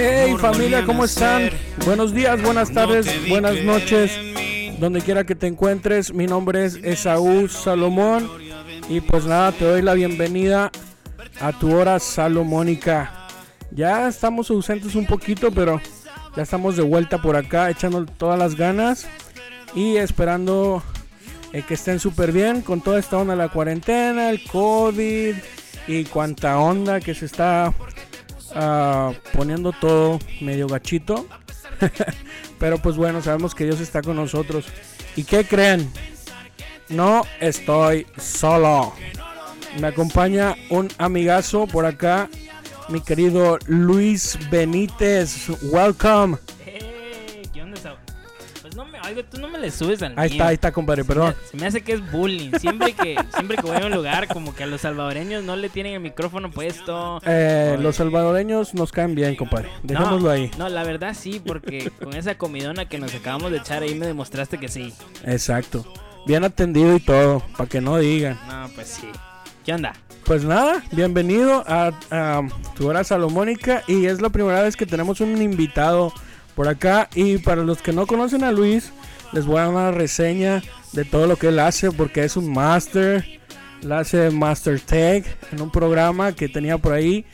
Hey familia, ¿cómo están? Buenos días, buenas tardes, buenas noches, donde quiera que te encuentres. Mi nombre es Esaú Salomón y pues nada, te doy la bienvenida a tu hora salomónica. Ya estamos ausentes un poquito, pero ya estamos de vuelta por acá, echando todas las ganas y esperando eh, que estén súper bien con toda esta onda de la cuarentena, el COVID y cuánta onda que se está ah, poniendo todo medio gachito. Pero pues bueno, sabemos que Dios está con nosotros. ¿Y qué creen? No estoy solo. Me acompaña un amigazo por acá, mi querido Luis Benítez. Welcome. Me, oiga, tú no me le subes al Ahí mío. está, ahí está, compadre, perdón. Se me hace que es bullying. Siempre que, siempre que voy a un lugar, como que a los salvadoreños no le tienen el micrófono puesto. Eh, Oye. los salvadoreños nos caen bien, compadre. Dejémoslo no, ahí. No, la verdad sí, porque con esa comidona que nos acabamos de echar ahí me demostraste que sí. Exacto. Bien atendido y todo, para que no digan. No, pues sí. ¿Qué onda? Pues nada, bienvenido a, a tu hora salomónica y es la primera vez que tenemos un invitado por acá y para los que no conocen a Luis les voy a dar una reseña de todo lo que él hace porque es un master, él hace Master Tech en un programa que tenía por ahí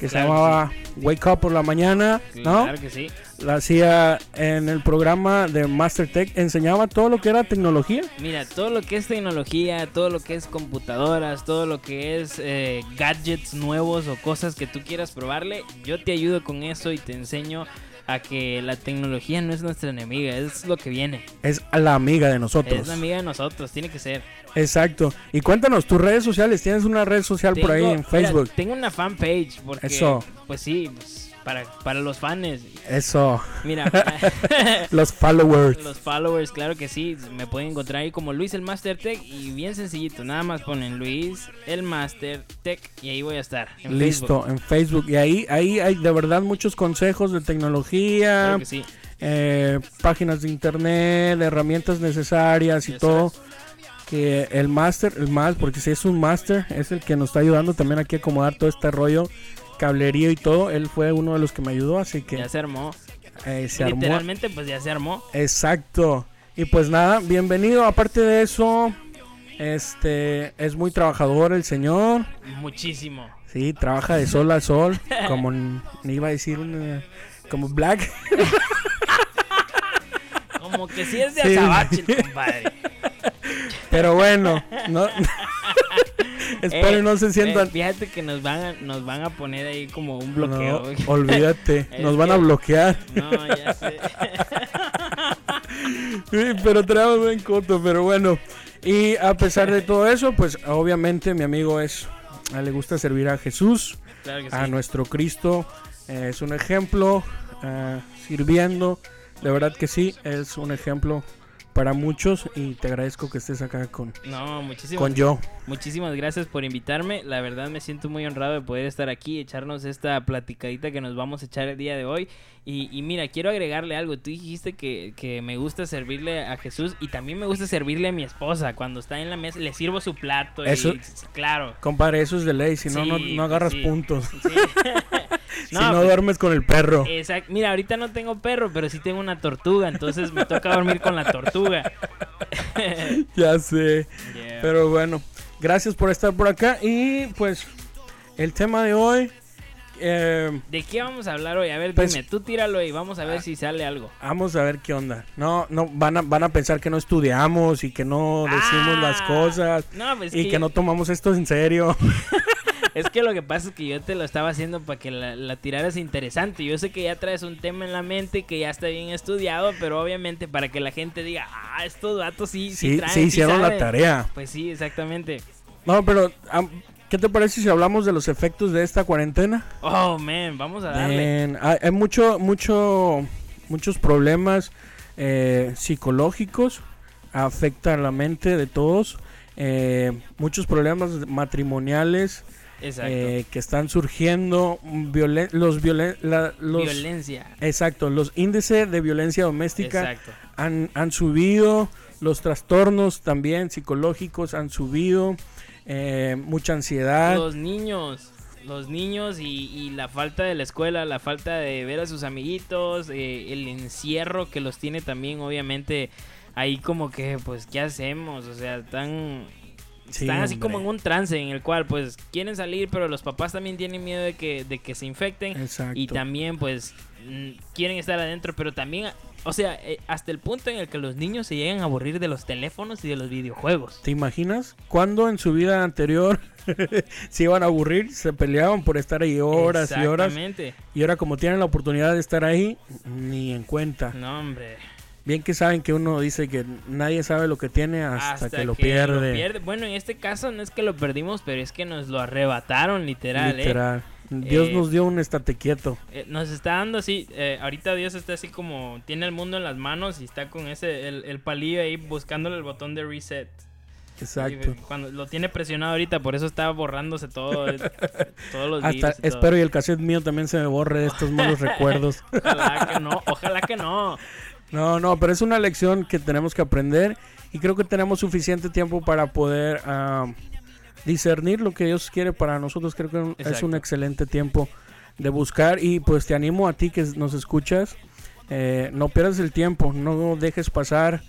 que se que llamaba Wake Up por la mañana, ¿no? Claro que sí. La hacía en el programa de Master Tech, enseñaba todo lo que era tecnología. Mira, todo lo que es tecnología, todo lo que es computadoras, todo lo que es eh, gadgets nuevos o cosas que tú quieras probarle, yo te ayudo con eso y te enseño a que la tecnología no es nuestra enemiga, es lo que viene. Es la amiga de nosotros. Es la amiga de nosotros, tiene que ser. Exacto. Y cuéntanos tus redes sociales. ¿Tienes una red social por ahí en mira, Facebook? tengo una fanpage porque Eso. pues sí, pues, para, para los fans. Eso. Mira, Los followers. los followers, claro que sí, me pueden encontrar ahí como Luis el Master Tech y bien sencillito, nada más ponen Luis el Master Tech y ahí voy a estar. en Listo, Facebook. en Facebook. Y ahí, ahí hay de verdad muchos consejos de tecnología, Claro que sí. eh, páginas de internet, herramientas necesarias y todo. Que el máster, el más, porque si es un máster, es el que nos está ayudando también aquí a acomodar todo este rollo, cablerío y todo. Él fue uno de los que me ayudó, así que Ya se armó. eh, se armó. Literalmente pues ya se armó. Exacto. Y pues nada, bienvenido. Aparte de eso, este es muy trabajador el señor. Muchísimo. Sí, trabaja de sol a sol, como ni iba a decir una- como Black. Como que si es de Sí. azabache el compadre. Pero bueno, no Espero Eh, no se sientan eh, fíjate que nos van a, nos van a poner ahí como un bloqueo. No, olvídate, nos van a que- bloquear. No, ya sé. Sí, pero traemos buen coto, pero bueno. Y a pesar de todo eso, pues obviamente mi amigo es a él le gusta servir a Jesús. Claro que sí. a nuestro Cristo. eh, es un ejemplo eh, sirviendo. De verdad que sí, es un ejemplo para muchos y te agradezco que estés acá con, No, muchísimas, con yo. Muchísimas gracias por invitarme. La verdad me siento muy honrado de poder estar aquí, echarnos esta platicadita que nos vamos a echar el día de hoy. Y, y mira, quiero agregarle algo. Tú dijiste que, que me gusta servirle a Jesús y también me gusta servirle a mi esposa. Cuando está en la mesa, le sirvo su plato. Eso- Y, claro. Compadre, eso es de ley, si no, no, Sí, no agarras sí. puntos. Sí. si no pues, duermes con el perro. Exacto. Mira, ahorita no tengo perro, pero sí tengo una tortuga, entonces me toca dormir con la tortuga. Ya sé. Yeah. Pero bueno, gracias por estar por acá. Y pues, el tema de hoy. eh, ¿De qué vamos a hablar hoy? A ver, Pues- dime, tú tíralo y vamos a ver si sale algo. Vamos a ver qué onda. No, no, van a, van a pensar que no estudiamos y que no decimos las Ah, cosas No, pues y que que no tomamos esto en serio. Es que lo que pasa es que yo te lo estaba haciendo para que la, la tiraras interesante. Yo sé que ya traes un tema en la mente que ya está bien estudiado, pero obviamente para que la gente diga, ah, estos datos sí, sí, Sí, traen, sí hicieron la saben". tarea. Pues sí, exactamente. No, pero ¿qué te parece si hablamos de los efectos de esta cuarentena? Oh, man, vamos a darle. Man, hay, hay mucho, mucho, muchos problemas eh, psicológicos, afecta a la mente de todos, eh, muchos problemas matrimoniales. Eh, que están surgiendo, violen- los, violen- la- los Violencia. exacto, los índices de violencia doméstica han, han subido, los trastornos también psicológicos han subido, eh, mucha ansiedad. Los niños. los niños y, la falta de la escuela, la falta de ver a sus amiguitos, eh, el encierro que los tiene también, obviamente, ahí como que, pues, ¿qué hacemos? O sea, están, están así como en un trance en el cual, pues, quieren salir, pero los papás también tienen miedo de que, de que se infecten. Y también, pues, mm, quieren estar adentro, pero también o sea, eh, hasta el punto en el que los niños se llegan a aburrir de los teléfonos y de los videojuegos. ¿Te imaginas? Cuando en su vida anterior se iban a aburrir, se peleaban por estar ahí horas y horas. Exactamente. Y ahora como tienen la oportunidad de estar ahí, ni en cuenta. No, hombre. Bien que saben que uno dice que nadie sabe lo que tiene hasta, que, lo, pierde. Bueno, en este caso no es que lo perdimos, pero es que nos lo arrebataron literal. ¿eh? Literal. Dios eh, nos dio un estate quieto. Eh, nos está dando así, eh, ahorita Dios está así como, tiene el mundo en las manos y está con ese, el, palillo ahí buscándole el botón de reset. Exacto. cuando lo tiene presionado ahorita, por eso está borrándose todo, todos los Hasta espero y el cassette mío también se me borre de estos malos recuerdos. Ojalá que no, ojalá que no. No, no, pero es una lección que tenemos que aprender y creo que tenemos suficiente tiempo para poder ah, discernir lo que Dios quiere para nosotros. Creo que es un excelente tiempo de buscar y pues te animo a ti que nos escuchas. Eh, no pierdas el tiempo, no dejes pasar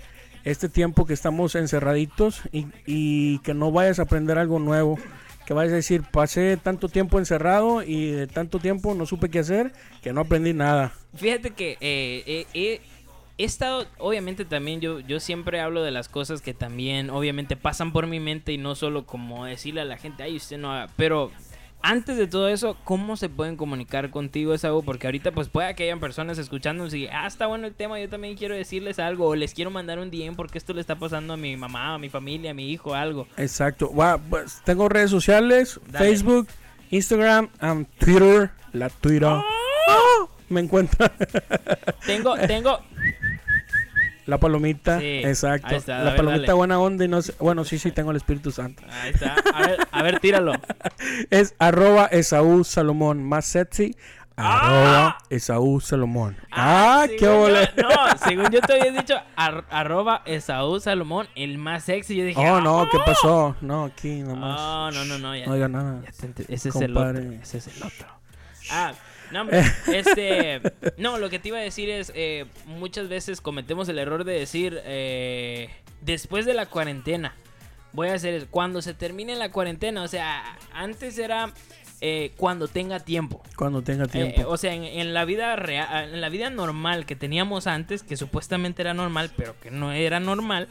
este tiempo que estamos encerraditos y, y, que no vayas a aprender algo nuevo. Que vayas a decir, pasé tanto tiempo encerrado y de tanto tiempo no supe qué hacer que no aprendí nada. Fíjate que eh, eh, he estado, obviamente también yo, yo siempre hablo de las cosas que también obviamente pasan por mi mente y no solo como decirle a la gente, ay, usted no haga, pero antes de todo eso, ¿cómo se pueden comunicar contigo, es algo Porque ahorita pues puede que hayan personas escuchándonos y, ah, está bueno el tema, yo también quiero decirles algo, o les quiero mandar un DM porque esto le está pasando a mi mamá, a mi familia, a mi hijo, algo. Exacto, pues, tengo redes sociales, Facebook, Instagram, um, Twitter, la Twitter. ¡Oh! Me encuentra. tengo, tengo, la palomita, exacto. la palomita buena onda y no sé, bueno, sí, sí, tengo el Espíritu Santo. Ahí está. A ver, a ver tíralo. es arroba Esaú Salomón, más sexy. Arroba ¡Ah! Esaú Salomón. Ah, qué ole. No, según yo te había dicho, arroba Esaú Salomón, el más sexy. Yo dije, oh, no, ¿qué ¡Ah! pasó? No, aquí nomás. Oh, no, no, no. Ya, no diga nada. ese es el otro. Ese es el otro. Ah, no, este, no, lo que te iba a decir es, eh, muchas veces cometemos el error de decir, eh, después de la cuarentena, voy a hacer eso, cuando se termine la cuarentena, o sea, antes era... Eh, cuando tenga tiempo. Cuando tenga tiempo. o sea, en, la vida real, en la vida normal que teníamos antes, que supuestamente era normal, pero que no era normal,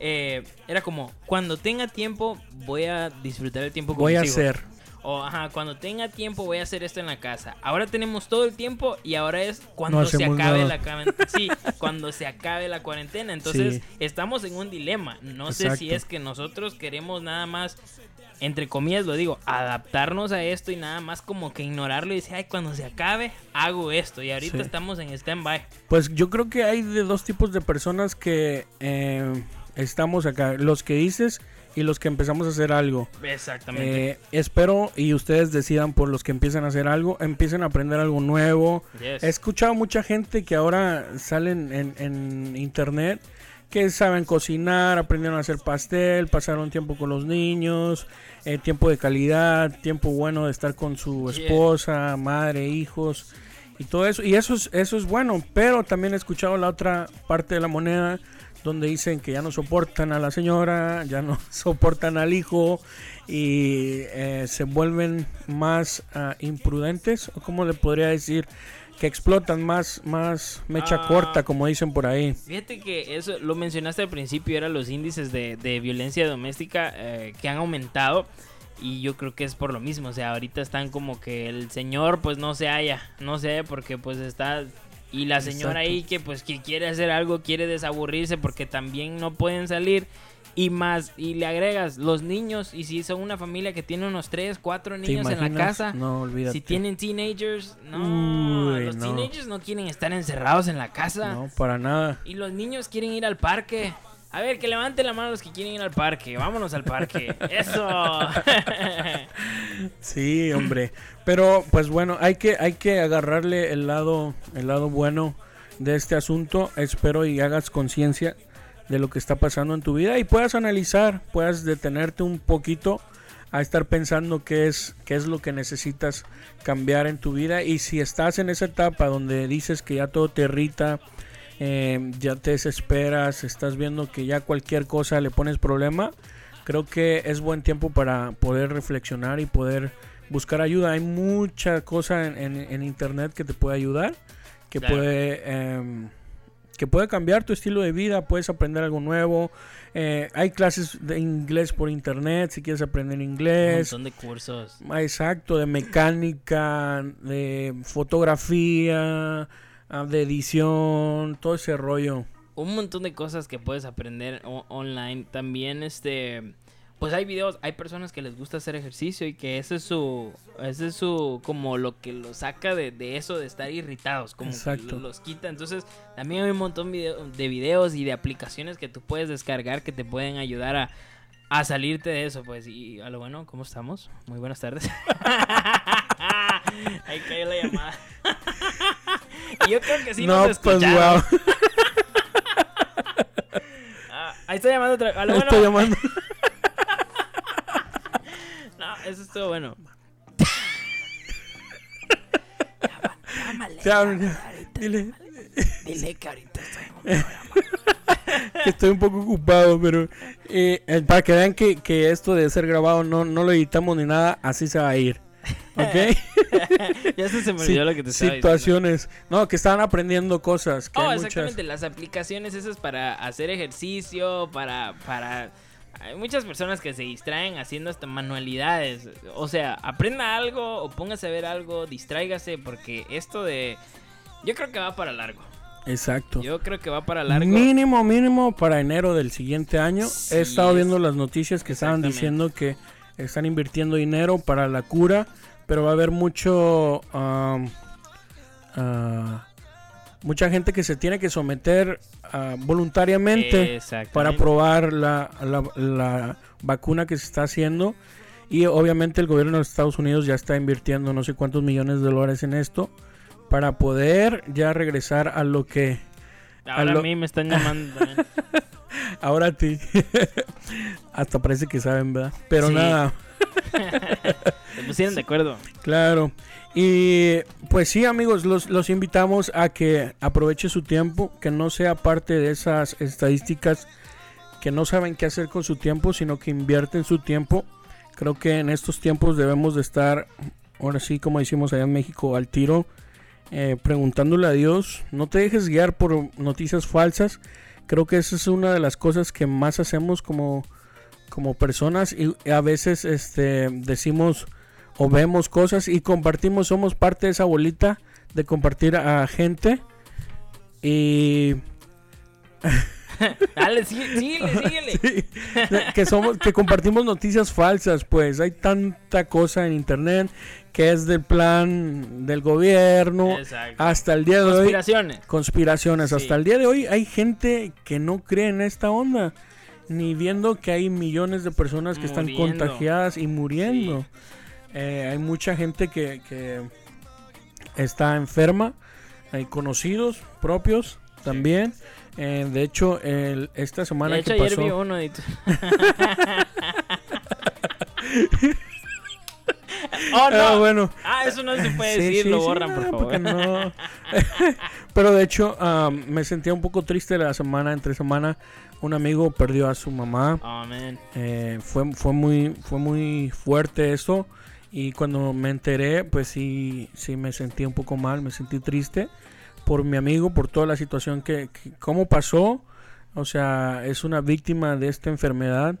era como, cuando tenga tiempo, voy a disfrutar el tiempo Voy a hacer. O, ajá, cuando tenga tiempo voy a hacer esto en la casa. Ahora tenemos todo el tiempo y ahora es cuando se acabe la sí, cuando se acabe la cuarentena. Entonces, estamos en un dilema. No sé si es que nosotros queremos nada más entre comillas lo digo, adaptarnos a esto y nada más como que ignorarlo y decir, ay, cuando se acabe, hago esto. Y ahorita estamos en stand-by. Pues yo creo que hay de dos tipos de personas que eh, estamos acá. Los que dices y los que empezamos a hacer algo. Exactamente. Eh, espero y ustedes decidan por los que empiezan a hacer algo, empiecen a aprender algo nuevo. He escuchado mucha gente que ahora salen en, internet que saben cocinar, aprendieron a hacer pastel, pasaron tiempo con los niños, eh, tiempo de calidad, tiempo bueno de estar con su esposa, madre, hijos y todo eso. Y eso es, eso es bueno, pero también he escuchado la otra parte de la moneda donde dicen que ya no soportan a la señora, ya no soportan al hijo y eh, se vuelven más uh, imprudentes, o como le podría decir, que explotan más, más mecha ah. corta, como dicen por ahí. Fíjate que eso lo mencionaste al principio, eran los índices de, de violencia doméstica eh, que han aumentado. Y yo creo que es por lo mismo, o sea, ahorita están como que el señor pues no se halla, no se halla porque pues está y la señora ahí que pues que quiere hacer algo, quiere desaburrirse porque también no pueden salir. Y más, y le agregas los niños, y si son una familia que tiene unos 3, 4 niños en la casa, no, si tienen teenagers, no, los teenagers no quieren estar encerrados en la casa. No, para nada. Y los niños quieren ir al parque. A ver, que levanten la mano los que quieren ir al parque. Vámonos al parque. Eso. sí, hombre. Pero pues bueno, hay que hay que agarrarle el lado el lado bueno de este asunto. Espero y hagas conciencia de lo que está pasando en tu vida y puedas analizar, puedas detenerte un poquito a estar pensando qué es, qué es lo que necesitas cambiar en tu vida. Y si estás en esa etapa donde dices que ya todo te irrita, eh, ya te desesperas, estás viendo que ya cualquier cosa le pones problema, creo que es buen tiempo para poder reflexionar y poder buscar ayuda. Hay mucha cosa en, internet que te puede ayudar, que puede... Em, que puede cambiar tu estilo de vida, puedes aprender algo nuevo. Eh, hay clases de inglés por internet si quieres aprender inglés. Un montón de cursos. Exacto, de mecánica, de fotografía, ah, de edición, todo ese rollo. Un montón de cosas que puedes aprender online. También este pues hay videos, hay personas que les gusta hacer ejercicio y que ese es su, ese es su, como lo que los saca de, eso de estar irritados, como que los quita. Entonces, también hay un montón de videos y de aplicaciones que tú puedes descargar que te pueden ayudar a, a salirte de eso, pues. Y a lo bueno, ¿cómo estamos? Muy buenas tardes. Ahí cayó la llamada. yo creo que sí no, nos pues, escucharon. Pues, ahí está llamando otra. A lo bueno. Estoy llamando eso estuvo bueno. dile. Dile que ahorita estoy estoy un poco ocupado, pero eh, eh, para que vean que, que, esto de ser grabado no, no lo editamos ni nada, así se va a ir. ¿Ok? ya se me olvidó lo que te estaba Situaciones. No, que estaban aprendiendo cosas. Que oh, exactamente. Las aplicaciones esas para hacer ejercicio, para, para hay muchas personas que se distraen haciendo hasta manualidades. O sea, aprenda algo o póngase a ver algo, distráigase, porque esto de. Yo creo que va para largo. Exacto. Yo creo que va para largo. Mínimo, mínimo para enero del siguiente año. He estado viendo las noticias que estaban diciendo que están invirtiendo dinero para la cura, pero va a haber mucho. Uh, mucha gente que se tiene que someter uh, voluntariamente para probar la, la, vacuna que se está haciendo. Y obviamente el gobierno de Estados Unidos ya está invirtiendo no sé cuántos millones de dólares en esto para poder ya regresar a lo que... Ahora a, mí me están llamando Ahora a ti. Hasta parece que saben, ¿verdad? Pero nada. Se pusieron de acuerdo. Claro. Y pues sí, amigos, los, los invitamos a que aproveche su tiempo, que no sea parte de esas estadísticas que no saben qué hacer con su tiempo, sino que invierten su tiempo. Creo que en estos tiempos debemos de estar, ahora sí, como decimos allá en México, al tiro, eh, preguntándole a Dios. No te dejes guiar por noticias falsas. Creo que esa es una de las cosas que más hacemos como, como personas y a veces este, decimos o vemos cosas y compartimos, somos parte de esa bolita de compartir a gente y... Dale, síguele, síguele. que somos, que compartimos noticias falsas, pues hay tanta cosa en internet que es del plan del gobierno hasta el día de hoy. Conspiraciones. Conspiraciones. Hasta el día de hoy hay gente que no cree en esta onda, ni viendo que hay millones de personas que están contagiadas y muriendo. Eh, hay mucha gente que, está enferma. Hay conocidos propios también. Eh, de hecho, esta semana de que pasó... ayer vi uno oh, no. Ah, bueno. Ah, eso no se puede decir, lo borran, por favor. No. Pero de hecho, me sentía un poco triste la semana, entre semana. Un amigo perdió a su mamá. Eh, fue, fue, muy, fue muy fuerte eso. Y cuando me enteré, pues sí, sí me sentí un poco mal, me sentí triste por mi amigo, por toda la situación que, cómo pasó. O sea, es una víctima de esta enfermedad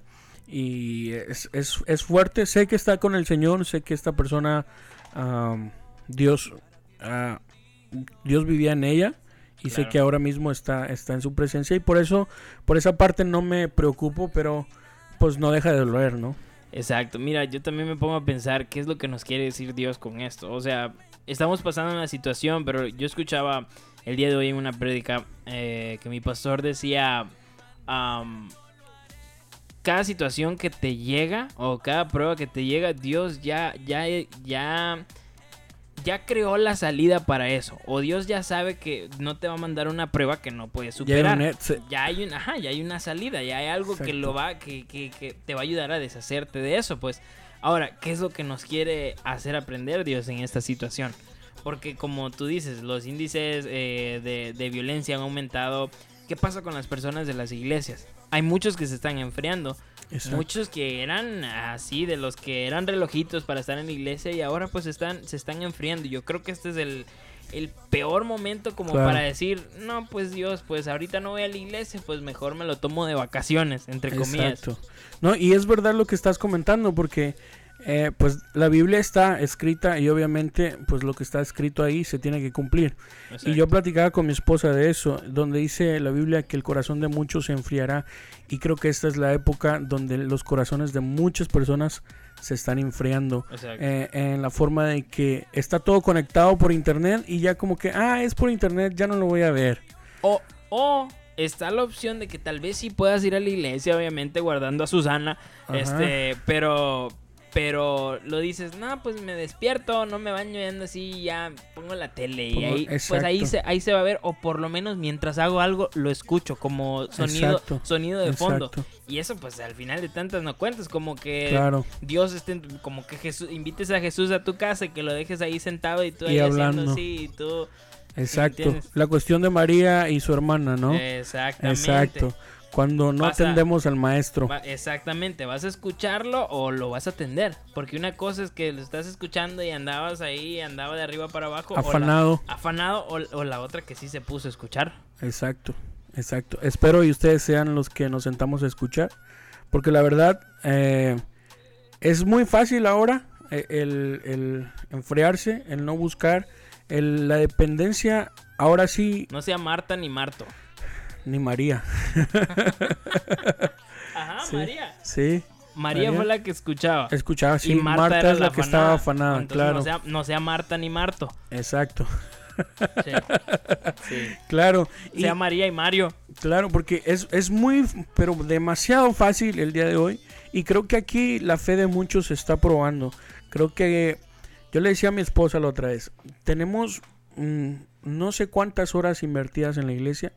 y es, es, es fuerte. Sé que está con el Señor, sé que esta persona, Dios, uh, Dios vivía en ella y sé que ahora mismo está, está en su presencia y por eso, por esa parte no me preocupo, pero pues no deja de doler, ¿no? Exacto, mira, yo también me pongo a pensar qué es lo que nos quiere decir Dios con esto. O sea, estamos pasando una situación, pero yo escuchaba el día de hoy en una prédica eh, que mi pastor decía, cada situación que te llega o cada prueba que te llega, Dios ya, ya, ya ya creó la salida para eso. O Dios ya sabe que no te va a mandar una prueba que no puedes superar. Ya hay, una, ya hay una salida, ya hay algo que lo va, que, que, te va a ayudar a deshacerte de eso. Pues Ahora, ¿qué es lo que nos quiere hacer aprender Dios en esta situación? Porque como tú dices, los índices eh, de, de violencia han aumentado. ¿Qué pasa con las personas de las iglesias? Hay muchos que se están enfriando. Exacto. Muchos que eran así, de los que eran relojitos para estar en la iglesia y ahora pues están, se están enfriando. Yo creo que este es el, el peor momento como Claro. para decir, no, pues Dios, pues ahorita no voy a la iglesia, pues mejor me lo tomo de vacaciones, entre comillas. Exacto. No, y es verdad lo que estás comentando, porque eh, pues la Biblia está escrita y obviamente pues lo que está escrito ahí se tiene que cumplir. Y yo platicaba con mi esposa de eso, donde dice la Biblia que el corazón de muchos se enfriará y creo que esta es la época donde los corazones de muchas personas se están enfriando. Eh, en la forma de que está todo conectado por internet y ya como que, ah, es por internet, ya no lo voy a ver. O, o está la opción de que tal vez sí puedas ir a la iglesia, obviamente guardando a Susana, Ajá. este, pero pero lo dices, no, pues me despierto, no me baño y ando así, ya pongo la tele y ahí, pues ahí se, ahí se va a ver, o por lo menos mientras hago algo lo escucho como sonido, Exacto, sonido de fondo. Exacto, Y eso pues al final de tantas no cuentas, como que claro. Dios esté, como que Jesús, invites a Jesús a tu casa y que lo dejes ahí sentado y tú Y ahí hablando. haciendo así y tú... Exacto. entiendes? La cuestión de María y su hermana, ¿no? Exactamente. Exacto. Cuando no a- atendemos al maestro. Va- exactamente, vas a escucharlo o lo vas a atender. Porque una cosa es que lo estás escuchando y andabas ahí, andaba de arriba para abajo. o la- Afanado. afanado o, o la otra que sí se puso a escuchar. Exacto. Exacto. Espero y ustedes sean los que nos sentamos a escuchar. Porque la verdad, eh, es muy fácil ahora eh, el, el enfriarse, el no buscar. el- la dependencia, ahora sí, No sea Marta ni Marto. Ni María. Ajá, Sí. María. Sí, María. María. fue la que escuchaba. escuchaba, sí. y Marta, era es la que estaba afanada, Entonces, claro. No sea, no sea Marta ni Marto. Exacto. Sí. Sí. Claro. Y, Sea María y Mario. Claro, porque es, es muy, pero demasiado fácil el día de hoy. Y creo que aquí la fe de muchos se está probando. Creo que yo le decía a mi esposa la otra vez, tenemos mm, no sé cuántas horas invertidas en la iglesia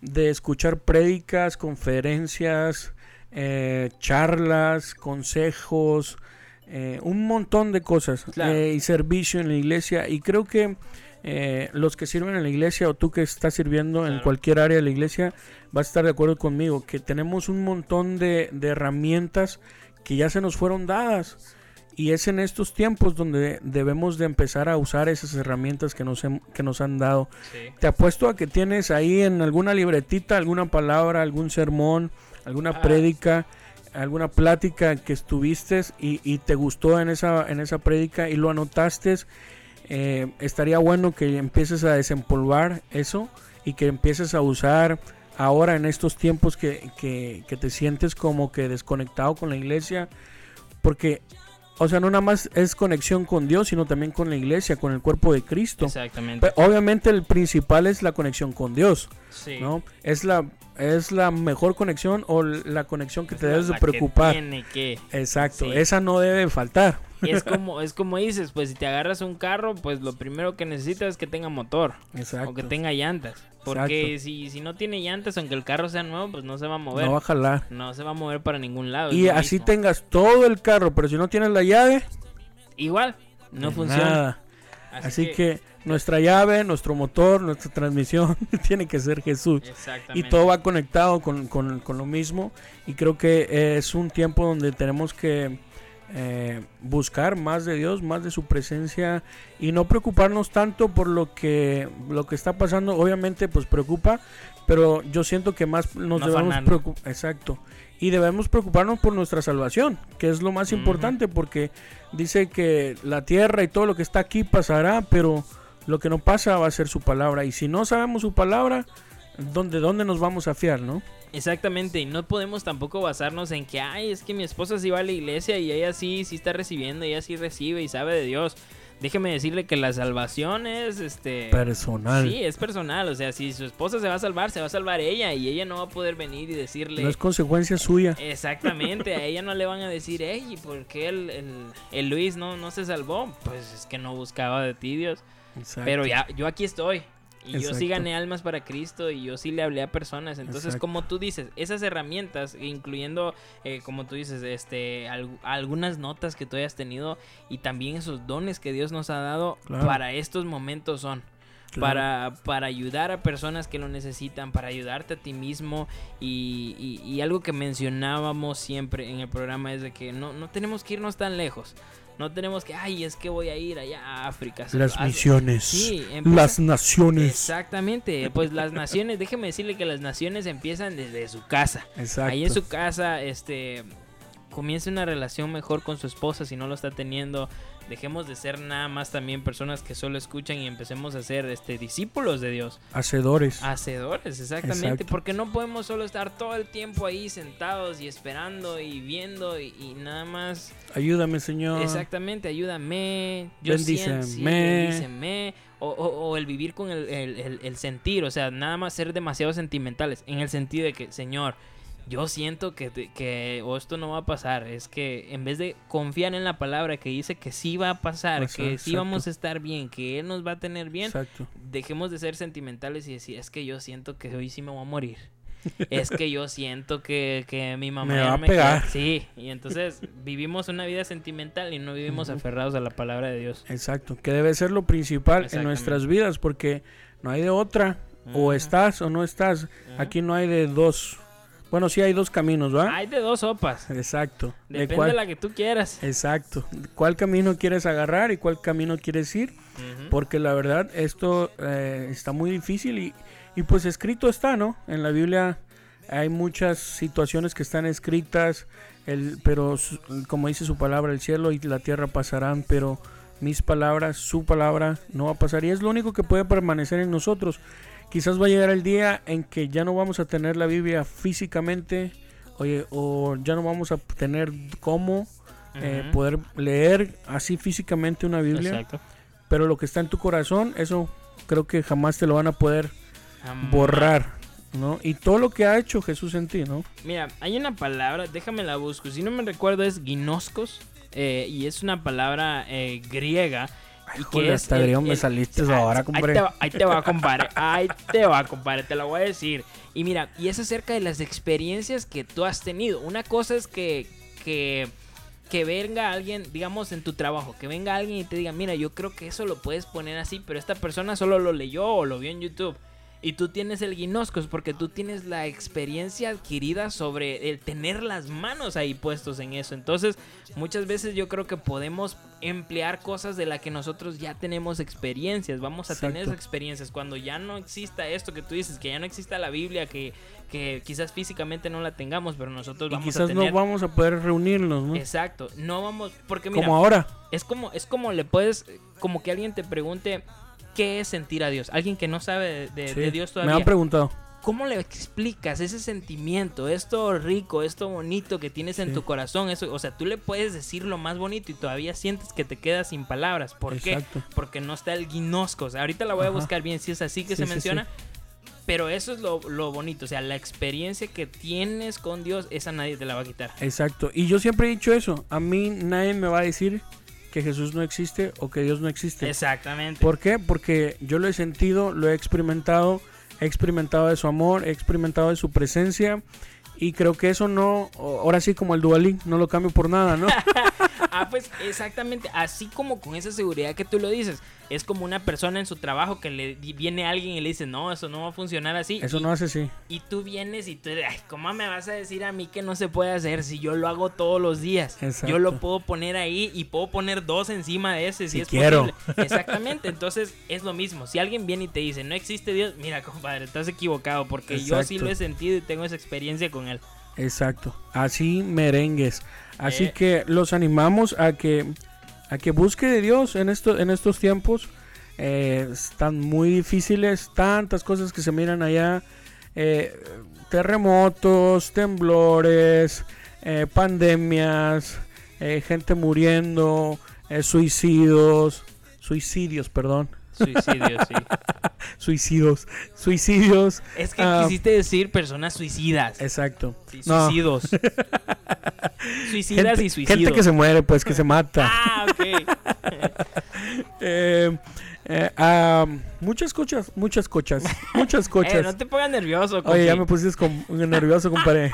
De escuchar prédicas, conferencias, eh, charlas, consejos, eh, un montón de cosas Claro. eh, y servicio en la iglesia. Y creo que eh, los que sirven en la iglesia o tú que estás sirviendo en cualquier área de la iglesia vas a estar de acuerdo conmigo que tenemos un montón de, de herramientas que ya se nos fueron dadas. Y es en estos tiempos donde debemos de empezar a usar esas herramientas que nos, hem- que nos han dado. Sí. Te apuesto a que tienes ahí en alguna libretita alguna palabra, algún sermón, alguna Ah. prédica, alguna plática que estuviste y, y te gustó en esa, en esa prédica y lo anotaste. eh, estaría bueno que empieces a desempolvar eso y que empieces a usar ahora en estos tiempos que, que, que te sientes como que desconectado con la iglesia. Porque, o sea, no nada más es conexión con Dios, sino también con la iglesia, con el cuerpo de Cristo. Exactamente. Obviamente el principal es la conexión con Dios, Sí. ¿no? Es la es la mejor conexión o la conexión que Es te la- debes de la que preocupar. tiene que. Exacto, Sí. esa no debe faltar. Y es como, es como dices, pues si te agarras un carro, pues lo primero que necesitas es que tenga motor Exacto. o que tenga llantas. Porque si, si no tiene llantas, aunque el carro sea nuevo, pues no se va a mover. No va a jalar. No se va a mover para ningún lado. Y así mismo. tengas todo el carro, pero si no tienes la llave, Igual, no de funciona. nada. Así, que... nuestra llave, nuestro motor, nuestra transmisión tiene que ser Jesús. Y todo va conectado con, con- con lo mismo. Y creo que es un tiempo donde tenemos que eh, buscar más de Dios, más de su presencia y no preocuparnos tanto por lo que, lo que está pasando. Obviamente, pues preocupa, pero yo siento que más nos No debemos preocupar. Exacto. Y debemos preocuparnos por nuestra salvación, que es lo más importante, porque dice que la tierra y todo lo que está aquí pasará, pero lo que no pasa va a ser su palabra. Y si no sabemos su palabra, ¿dónde, dónde nos vamos a fiar, no? Exactamente, y no podemos tampoco basarnos en que, ay, es que mi esposa sí va a la iglesia y ella sí, sí está recibiendo, ella sí recibe y sabe de Dios. Déjeme decirle que la salvación es, este... Personal. Sí, es personal, o sea, si su esposa se va a salvar, se va a salvar ella y ella no va a poder venir y decirle... No es consecuencia suya. Exactamente, a ella no le van a decir, hey, ¿y por qué el, el, el Luis no, no se salvó? Pues es que no buscaba de ti, Dios. Exacto. Pero ya, yo aquí estoy. Y yo sí gané almas para Cristo y yo sí le hablé a personas. Entonces, como tú dices, esas herramientas, incluyendo, eh, como tú dices, este, algunas notas que tú hayas tenido y también esos dones que Dios nos ha dado para estos momentos son. Para, para ayudar a personas que lo necesitan, para ayudarte a ti mismo. Y, y, algo que mencionábamos siempre en el programa es de que no, no tenemos que irnos tan lejos. No tenemos que, ay, es que voy a ir allá a África. Las misiones. Sí, las naciones. Exactamente. Pues las naciones, déjeme decirle que las naciones empiezan desde su casa. Exacto. Ahí en su casa, este, comience una relación mejor con su esposa si no lo está teniendo. Dejemos de ser nada más también personas que solo escuchan y empecemos a ser este discípulos de Dios. Hacedores. Hacedores, exactamente. Porque no podemos solo estar todo el tiempo ahí sentados y esperando y viendo y, nada más. Ayúdame, Señor. Exactamente, ayúdame. Yo bendíceme. o, o, el vivir con el, el sentir, o sea, nada más ser demasiado sentimentales. En el sentido de que, Señor, yo siento que, que esto no va a pasar. Es que en vez de confiar en la palabra que dice que sí va a pasar, que sí vamos a estar bien, que Él nos va a tener bien, dejemos de ser sentimentales y decir, es que yo siento que hoy sí me voy a morir. es que yo siento que, que mi mamá me va a pegar. Sí, y entonces vivimos una vida sentimental y no vivimos aferrados a la palabra de Dios. Exacto, que debe ser lo principal en nuestras vidas porque no hay de otra. O estás o no estás. Aquí no hay de dos bueno, sí hay dos caminos, ¿va? Hay de dos sopas. Exacto. Depende de, la que tú quieras. Exacto. ¿Cuál camino quieres agarrar y cuál camino quieres ir? Porque la verdad esto eh, está muy difícil y, y pues escrito está, ¿no? En la Biblia hay muchas situaciones que están escritas, el, pero como dice su palabra, el cielo y la tierra pasarán, pero mis palabras, su palabra no va a pasar y es lo único que puede permanecer en nosotros. Quizás va a llegar el día en que ya no vamos a tener la Biblia físicamente, oye, o ya no vamos a tener cómo eh, poder leer así físicamente una Biblia. Exacto. Pero lo que está en tu corazón, eso creo que jamás te lo van a poder borrar. ¿no? Y todo lo que ha hecho Jesús en ti, ¿no? Mira, hay una palabra, déjame la busco, si no me recuerdo es ginoscos, eh, y es una palabra eh, griega y que hasta me saliste ahora, compadre. Ahí te, va, compadre. Ahí te va, compadre. Te lo voy a decir. Y mira, y es acerca de las experiencias que tú has tenido. Una cosa es que, que, que venga alguien, digamos, en tu trabajo, que venga alguien y te diga, mira, yo creo que eso lo puedes poner así, pero esta persona solo lo leyó o lo vio en YouTube. Y tú tienes el guinoscos porque tú tienes la experiencia adquirida sobre el tener las manos ahí puestos en eso. Entonces, muchas veces yo creo que podemos emplear cosas de las que nosotros ya tenemos experiencias. Vamos a tener esas experiencias. Cuando ya no exista esto que tú dices, que ya no exista la Biblia, que, que quizás físicamente no la tengamos, pero nosotros vamos quizás a tener... no vamos a poder reunirnos, ¿no? Exacto. No vamos... Porque mira... Como ahora. Es como, es como le puedes... Como que alguien te pregunte qué es sentir a Dios. Alguien que no sabe de, Dios todavía. Me han preguntado. ¿Cómo le explicas ese sentimiento, esto rico, esto bonito que tienes en tu corazón? Eso, o sea, tú le puedes decir lo más bonito y todavía sientes que te quedas sin palabras. ¿Por qué? Porque no está el guinosco. ahorita la voy a buscar bien si es así que se menciona. Pero eso es lo, lo, bonito, o sea, la experiencia que tienes con Dios, esa nadie te la va a quitar. Exacto, y yo siempre he dicho eso, a mí nadie me va a decir que Jesús no existe o que Dios no existe. Exactamente. ¿Por qué? Porque yo lo he sentido, lo he experimentado, he experimentado de su amor, he experimentado de su presencia y creo que eso no, ahora sí como el dualín, no lo cambio por nada, ¿no? ah, pues exactamente, así como con esa seguridad que tú lo dices es como una persona en su trabajo que le viene alguien y le dice, no, eso no va a funcionar así. Eso no hace así. Y tú vienes y tú, ay, ¿cómo me vas a decir a mí que no se puede hacer si yo lo hago todos los días? Yo lo puedo poner ahí y puedo poner dos encima de ese si, es quiero. posible. Exactamente, entonces es lo mismo. Si alguien viene y te dice, no existe Dios, mira, compadre, estás equivocado porque yo sí lo he sentido y tengo esa experiencia con él. Exacto, así merengues. Así eh. que los animamos a que a que busque de Dios en, esto, en estos tiempos. Eh, están muy difíciles, tantas cosas que se miran allá. Eh, terremotos, temblores, pandemias, gente muriendo, suicidios, suicidios, perdón. Suicidios, sí. Suicidios, suicidios. Es que ah, quisiste decir personas suicidas. Exacto. suicidos. Suicidas y suicidios. Gente que se muere, pues, que se mata. Ah, ok. Eh, Eh, ah, muchas cochas, muchas cochas, muchas Eh, cochas. no te pongas nervioso, Oye, ya me pusiste con- nervioso, compadre.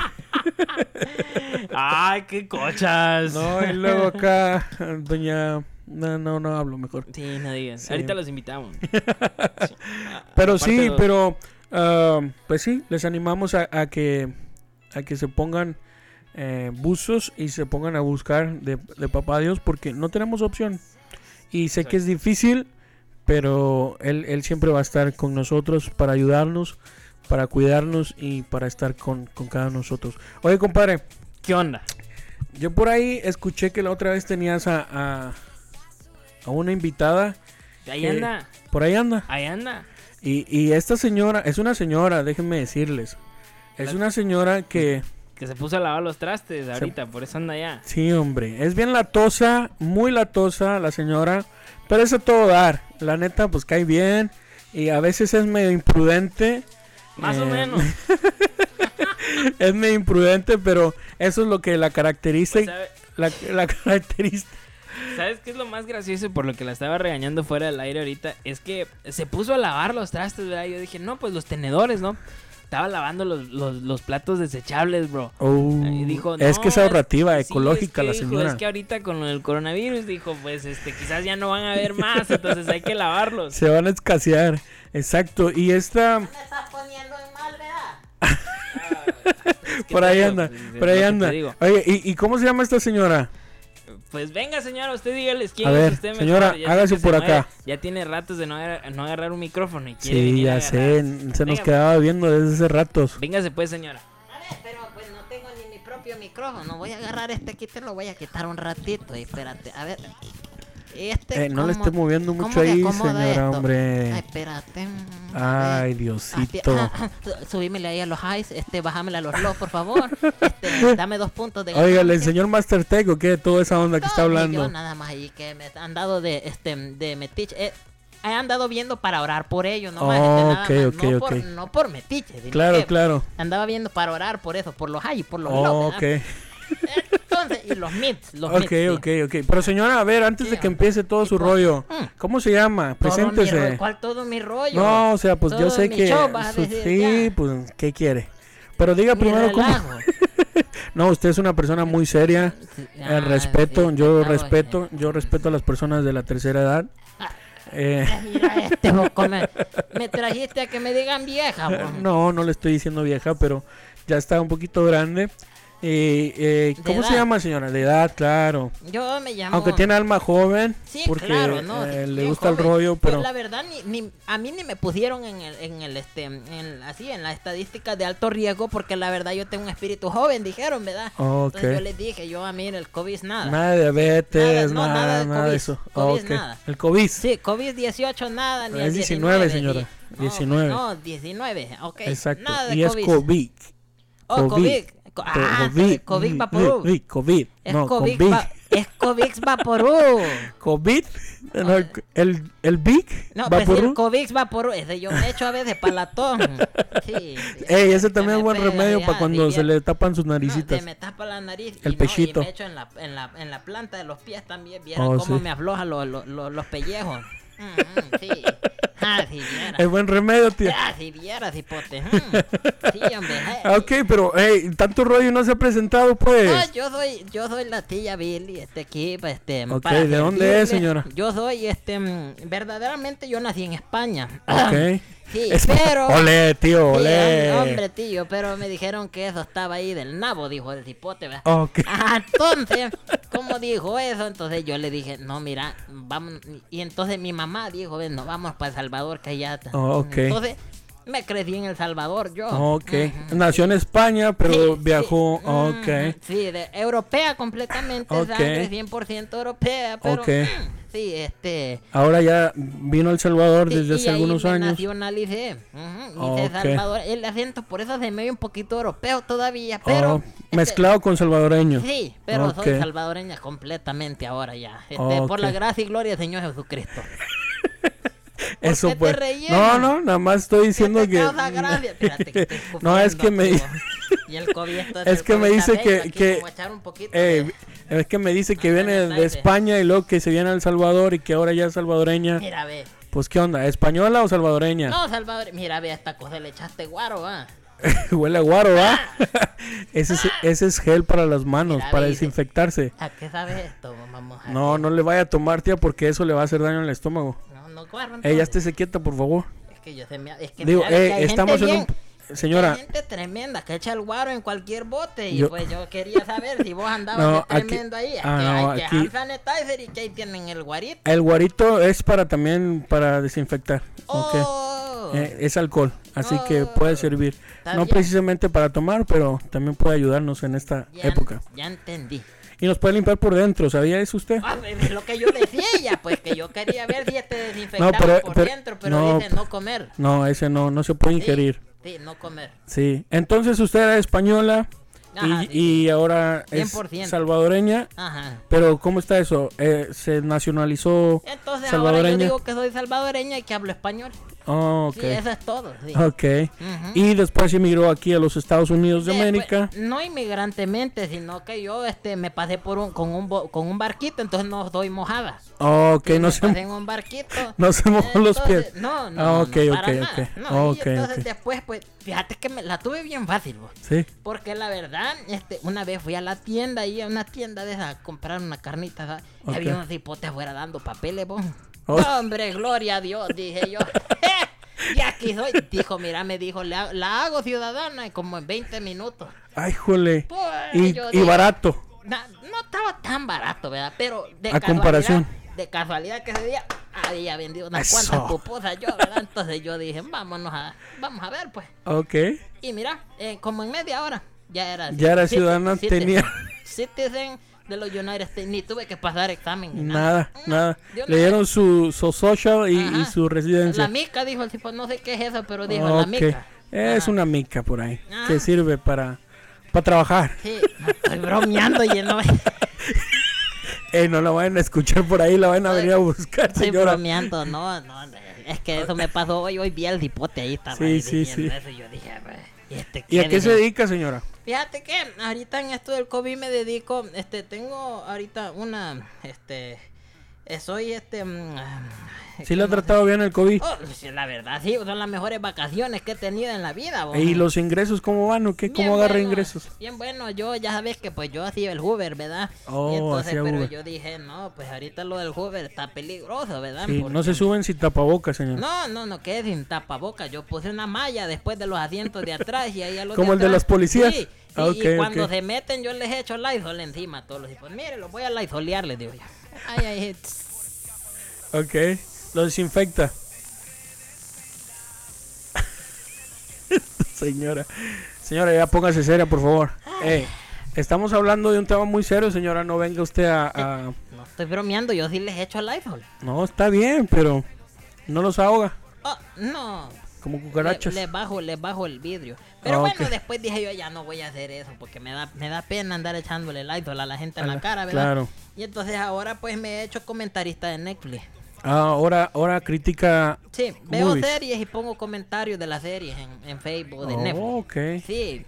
Ay, qué cochas. No, y luego acá, doña... No, no, no hablo mejor. Sí, no digas. Sí. Ahorita los invitamos. Sí. Pero sí, los- pero ah, pues sí, les animamos a, a que a que se pongan eh, buzos y se pongan a buscar de, de papá Dios porque no tenemos opción. Y sé que es difícil, pero él, él siempre va a estar con nosotros para ayudarnos, para cuidarnos y para estar con, con cada uno de nosotros. Oye, compadre, ¿Qué onda? yo por ahí escuché que la otra vez tenías a, a, a una invitada. Ahí anda. Por ahí anda. Ahí anda. Y, y esta señora, es una señora, déjenme decirles. Es La- una señora que, Que se puso a lavar los trastes ahorita, por eso anda allá. sí, hombre, es bien latosa, muy latosa la señora, pero es a todo dar. La neta, pues cae bien y a veces es medio imprudente. Más o Eh, menos. Es medio imprudente, pero eso es lo que la caracteriza. ¿Sabe- La, la caracteriza. ¿Sabes qué es lo más gracioso por lo que la estaba regañando fuera del aire ahorita? Es que se puso a lavar los trastes, ¿verdad? Yo dije, no, pues los tenedores, ¿no? Estaba lavando los, los, los platos desechables, bro. Oh, Y dijo, es que "No, es ahorrativa, ecológica es que, la dijo, señora. es que ahorita con el coronavirus, dijo, pues este, quizás ya no van a haber más, entonces hay que lavarlos. Se van a escasear, exacto. Y esta, Me estás poniendo en mal, ¿verdad? Es que por ahí anda, por ahí anda. Oye, ¿y, y cómo se llama esta señora? Pues venga, señora, usted dígales quién A es ver, usted mejor, señora, ya hágase por mueve, acá. Ya tiene ratos de no agarrar, no agarrar un micrófono y quiere Sí, ya sé, se nos Venga. quedaba viendo desde hace ratos. Véngase pues, señora. A ver, pero pues no tengo ni mi propio micrófono. Voy a agarrar este aquí, te lo voy a quitar un ratito. Y espérate, a ver. Este, Eh, no le ¿cómo- esté moviendo mucho ahí, señora, esto? Ay, hombre. espérate. Ay, ver. Diosito. Ah, Subímele ahí a los highs, este, bájamele a los lows, por favor. Este, dame dos puntos de Oiga, ¿le enseñó el Master Tech o qué? Toda esa onda que está ni Yo hablando. nada más ahí que me han dado de, este, de metiche. Eh, he andado viendo para orar por ellos, no más, nada ok, más, ok, no. Por, no por metiche. Claro, claro. Andaba viendo para orar por eso, por los high y por los Oh, ¿verdad? Entonces, y los mids, los Ok, ok, ok. Pero señora, a ver, antes Sí, de que empiece todo su rollo, mm. ¿cómo se llama? Todo mi Preséntese. rollo, ¿Cuál todo mi rollo? No, o sea, pues yo sé que. show, vas a su- decir, sí, ya. pues, ¿qué quiere? Pero diga Mi primero cómo. relajo. No, usted es una persona muy seria. Eh, ah, respeto, sí, yo respeto, yo respeto a las personas de la tercera edad. Ah. Eh, Mira este, me, me trajiste a que me digan vieja, no, no le estoy diciendo vieja, pero ya está un poquito grande. Eh, eh, De ¿Cómo se llama, señora? De edad, claro. Yo me llamo... Aunque tiene alma joven, Sí, porque claro, ¿no? eh, le gusta el rollo, Pues pero... la verdad, ni, ni- a mí ni me pusieron en el, en el este, en, así, en la estadística de alto riesgo, porque la verdad yo tengo un espíritu joven, dijeron, ¿verdad? Ok. Entonces yo les dije, yo a mí el COVID nada. Nada de diabetes, Nada, no, nada, nada nada, de de COVID. eso. COVID Ok. nada. El COVID. Sí, COVID-18 nada, ni Es el 19, 19, señora. y- no, 19. No, 19, ok. Exacto. Nada de y es COVID. COVID. Oh, COVID. Ah, COVID. COVID Mm, Vaporub. sí, COVID. Es no, COVID, COVID. va- es COVID Vaporub. COVID. No, el, el, Big. No, pues el. COVID Vaporub. Ese yo me echo a veces para latón. Sí. Ey, ese Se también es buen remedio para cuando sí, se le tapan sus naricitas. se me tapa la nariz El pechito. me echo en la, en, la, en la planta de los pies también. Vieran Oh, cómo me afloja los, los, los pellejos. Mm, sí. Ah, si. Es buen remedio, tío. Ah, si viera, cipote. Mm. Sí, hombre. eh. Ah, Ok, pero hey, tanto rollo no se ha presentado, pues. Yo soy, yo soy la tía Billy, este aquí, este. Ok, para ¿de dónde es, señora? Yo soy, este, mm, verdaderamente yo nací en España. Ok. Sí, Es- pero. Olé, tío, Sí, olé. hombre, tío, pero me dijeron que eso estaba ahí del nabo, dijo el cipote, ¿verdad? Ok. Ah, entonces, como dijo eso, entonces yo le dije, no, mira, vamos. Y entonces mi mamá dijo, ven, nos vamos para El Salvador, que ya. está". Oh, ok. Entonces, me crecí en El Salvador yo. Ok. Ujú. Nació en España, pero Sí, viajó. sí, Ok. Sí, de, europea completamente, Ok. sangre 100% europea, pero Ok. mm, sí, este... Ahora ya vino El Salvador sí, desde hace algunos me años. nacionalicé, ujú, hice Ok. Salvador, el acento por eso se me ve un poquito europeo todavía, pero... Oh, este, mezclado con salvadoreño. Sí, pero Ok. soy salvadoreña completamente ahora ya. Este, Ok. Por la gracia y gloria del Señor Jesucristo. Eso pues. rellenas? No, no, nada más estoy diciendo ¿Qué te que. Espérate, que estoy no, es que me. Y el COVID esto Es que me dice que- que- a un poquito Eh, de- es que me dice que Ah, viene de. España y luego que se viene a El Salvador y que ahora ya es salvadoreña. Mira, ve. Pues, ¿qué onda? ¿Española o salvadoreña? No, Salvador, mira, ve esta cosa, le echaste guaro, va. Huele a guaro, ¿va? ese, es, ese es gel para las manos, Mira, para desinfectarse. ¿A qué sabe esto? A No, no le vaya a tomar, tía, porque eso le va a hacer daño al estómago. No, Ella estése quieta, por favor. Es que yo se me... Es que Digo, ve eh, que estamos en un... bien- Señora, Hay gente tremenda que echa el guaro en cualquier bote y Yo- pues yo quería saber si vos andabas No, de aquí- tremendo ahí. ah, que no, hay que aquí- sanitizer y que ahí tienen el guarito. el guarito es para también para desinfectar. Oh, Eh, es alcohol, así que Oh. puede servir. Está No bien. precisamente para tomar, pero también puede ayudarnos en esta ya, época. ya entendí. Y nos puede limpiar por dentro, ¿sabía eso usted? Ah, es lo que yo decía ya, pues que yo quería ver si este desinfectaba No, pero- por pero- dentro, pero no, dice no comer. No, ese no, no se puede Sí, ingerir. Sí, no comer. Sí. Entonces usted era española Ajá, y, sí, y ahora es 100%. salvadoreña. Ajá. Pero ¿cómo está eso? Eh, ¿Se nacionalizó Entonces ahora yo salvadoreña? digo que soy salvadoreña y que hablo español. Oh, ok. Sí, eso es todo. Sí. Ok. Ujú. Y después emigró aquí a los Estados Unidos de América. no inmigrantemente, sino que yo este me pasé por un con un con un barquito, entonces no estoy mojada. Ok, Sí, no me se, pasé en un barquito. no se mojó los Entonces, pies. No, no, Ah, no, ok, no, ok, para ok. nada. No, Oh, y ok, entonces ok. después pues fíjate que me la tuve bien fácil, vos. Sí. Porque la verdad, este, una vez fui a la tienda y a una tienda de esa a comprar una carnita y Ok. había unos hipotes afuera dando papeles, vos. Oh. No, hombre, gloria a Dios, dije yo. y aquí soy. Dijo, mira, me dijo, la, la hago ciudadana y como en 20 minutos. Ay, jole. Pues, Y, yo y dije, barato. na- no estaba tan barato, ¿verdad? Pero de A casualidad, comparación. De casualidad que ese día había vendido unas Eso. cuantas pupusas yo, ¿verdad? Entonces yo dije, vámonos a, vamos a ver, pues. Ok. Y mira, eh, como en media hora ya era. Ya era ciudadana, tenía- Citizen de los United States. Ni tuve que pasar examen. Ni Nada, nada. de una Le dieron su, su social y, y Ajá. su residencia. La mica dijo el tipo, no sé qué es eso, pero dijo la Ok. mica. Es Ajá. una mica por ahí. Ah. Que sirve para, para trabajar. Sí, estoy bromeando y no Eh, no la vayan a escuchar por ahí, la van a venir a buscar, estoy señora. bromeando, no, no. Es que eso me pasó hoy, hoy vi el hipote ahí, estaba Sí, ahí sí, sí. eso, y yo dije, "Pues, ¿y este ¿Y a qué se Dije, dedica, señora? Fíjate que ahorita en esto del COVID me dedico, este, tengo ahorita una, este, soy este... mm, ¿Sí le ha ¿cómo se- tratado bien el COVID? Oh, sí, la verdad, sí, son las mejores vacaciones que he tenido en la vida. vos. ¿Y los ingresos cómo van o qué? ¿Cómo agarra bueno, ingresos? Bien bueno, yo ya sabes que pues yo hacía el Hoover, ¿verdad? Oh, y entonces, pero yo dije, no, pues ahorita lo del Hoover está peligroso, ¿verdad? Sí, no se suben sin tapabocas, señor. No, no, no, que sin tapaboca. Yo puse una malla después de los asientos de atrás y ahí a los ¿Como el de las policías? Sí, Ah, y, cuando se meten yo les echo Lysol encima a todos los hijos. Mire, los voy a Lysolear, les digo yo. Ay, ay. Ok, lo desinfecta. señora, señora, ya póngase seria, por favor. Eh, estamos hablando de un tema muy serio, señora. No venga usted a. a- No estoy bromeando, yo sí les echo Lysol. No, está bien, pero no los ahoga Oh, no. Como cucarachas. le bajo, le bajo el vidrio. Pero Ah, bueno, después dije yo ya no voy a hacer eso porque me da, me da pena andar echándole Lysol a la gente en la la- cara, ¿verdad? claro. Y entonces ahora pues me he hecho comentarista de Netflix. Ah, ahora, ahora critica. Sí, veo series y pongo comentarios de las series en, en Facebook de Oh, Netflix. ok. Sí,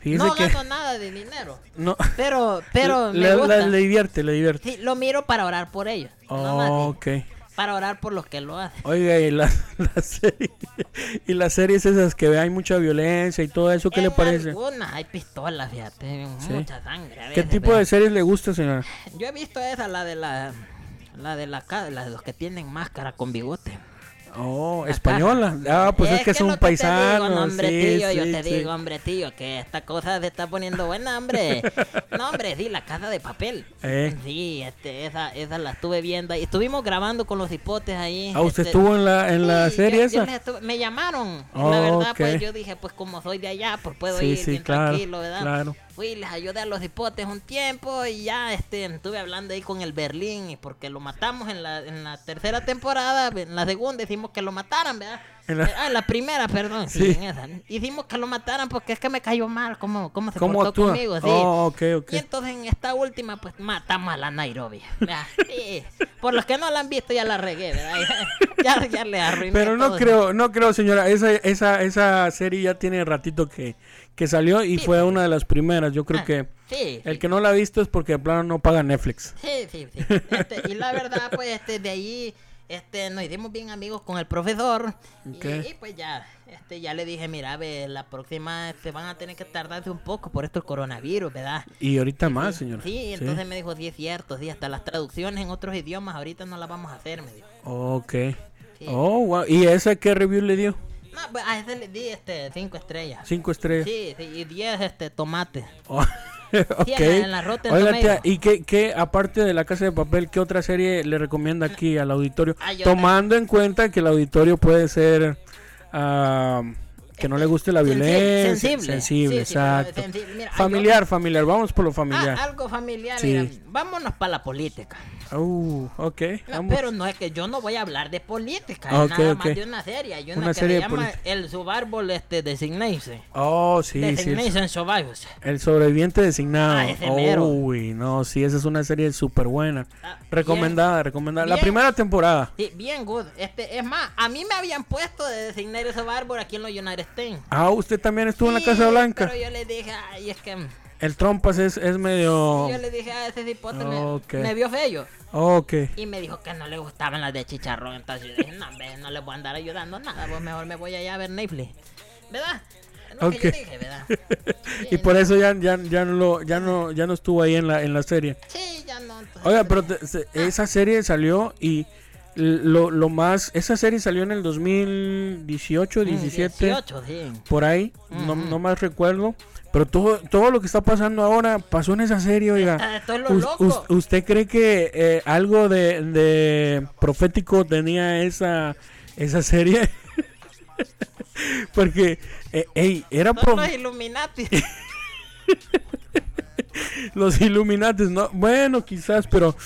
Fíjese no que. gano nada de dinero, No, pero, pero le, me le- gusta. le divierte, le divierte. Sí, lo miro para orar por ellos. Oh, ok. Para orar por los que lo hacen. Oiga, y la, la serie, y las series esas que hay mucha violencia y todo eso, ¿qué le parece? Algunas hay pistolas, fíjate, Sí. mucha sangre. a ¿Qué tipo de series le gusta, señora? Yo he visto esa, la de la, la de la, la de los que tienen máscara con bigote. Oh, La española. Ah, pues es, que es un te paisano. digo, no, hombre, sí, tío, yo sí, te sí. digo, hombre, tío, que esta cosa se está poniendo buena, hombre. No, hombre, sí, la casa de papel. Eh. Sí, este, esa, esa la estuve viendo. Y estuvimos grabando con los hipotes ahí. Ah, ¿usted este, estuvo en la, en la serie yo- esa? yo les estuve- me llamaron. Oh, la verdad, ok. pues yo dije, pues como soy de allá, pues puedo ir bien claro, tranquilo, ¿verdad? claro. Fui, les ayudé a los hipotes un tiempo y ya este, estuve hablando ahí con el Berlín porque lo matamos en la, en la tercera temporada, en la segunda hicimos que lo mataran, ¿verdad? En la- Ah, la primera, perdón, sí, Sí. esa. Hicimos que lo mataran porque es que me cayó mal cómo, cómo se ¿Cómo portó actúa? conmigo, sí. Oh. Y entonces en esta última, pues matamos a la Nairobi. Sí. Por los que no la han visto, ya la regué, ¿verdad? Ya, ya, ya le arruiné Pero no todo. creo, no creo, señora. Esa, esa, esa serie ya tiene ratito que, que salió y fue una de las primeras. Yo creo Ah, que el que no la ha visto es porque de plano no paga Netflix. Sí, sí, sí. Este, y la verdad, pues, este, de ahí, este, nos hicimos bien amigos con el profesor. y- pues ya, este, ya le dije, mira, ve, la próxima se van a tener que tardarse un poco por esto el coronavirus, ¿verdad? Y ahorita más, Sí, señora. Sí, entonces me dijo, sí es cierto, sí, hasta las traducciones en otros idiomas ahorita no las vamos a hacer, me dijo. Ok. Sí. Oh, wow. ¿Y esa qué review le dio? No, pues a ese le di este, cinco estrellas. Cinco estrellas. Sí, sí, y diez este, tomates. Oh, ok. en la- en la Rotten Oiga, Tomato. tía, ¿y qué, qué, aparte de La Casa de Papel, qué otra serie le recomienda aquí al auditorio? Ah, Tomando en cuenta que el auditorio puede ser... ah, que no le guste la violencia. sensible. Sensible, Sí, sí, pero exacto. sensible. Mira, hay familiar, familiar. Vamos por lo familiar. Ah, algo familiar, mira, vámonos para la política. Uh, ok. Vamos. pero no es que yo no voy a hablar de política, Ah, es ok, nada ok. más de una serie. Hay una, Una que serie se de llama. El Subárbol este, Designation. Oh, sí, sí. es- Designation Survivors. El sobreviviente designado. Ah, ese mero. Uy, no, sí, esa es una serie súper buena. Ah, Recomendada, recomendada. La bien. primera temporada. Sí, bien good. Este, es más, a mí me habían puesto de Designated Survivor aquí en los United States. Ah, usted también estuvo en la Sí, Casa Blanca. Pero yo le dije, ay, es que... El trompas es, es medio... Yo le dije a ese cipote, me- Ok. me, vio feo. Y me dijo que no le gustaban las de chicharrón. Entonces yo dije, no, hombre, no le voy a andar ayudando nada. Pues mejor me voy allá a ver Netflix. ¿Verdad? Es lo que yo dije, ¿verdad? Y por eso ya, ya, ya, no, lo- ya, no, ya no estuvo ahí en la, en la serie. Sí, ya no. entonces- Oiga, pero te- se- esa serie salió y lo, lo más... Esa serie salió en el 2018, Mm, 17. 18, sí. por ahí, no, no más recuerdo. Pero todo, todo lo que está pasando ahora pasó en esa serie, oiga. Esto es lo loco. us- ¿Usted cree que eh, algo de, de profético tenía esa, esa serie? Porque, eh, ey, era Son los Illuminati. los Illuminates, ¿no? Bueno, quizás, pero...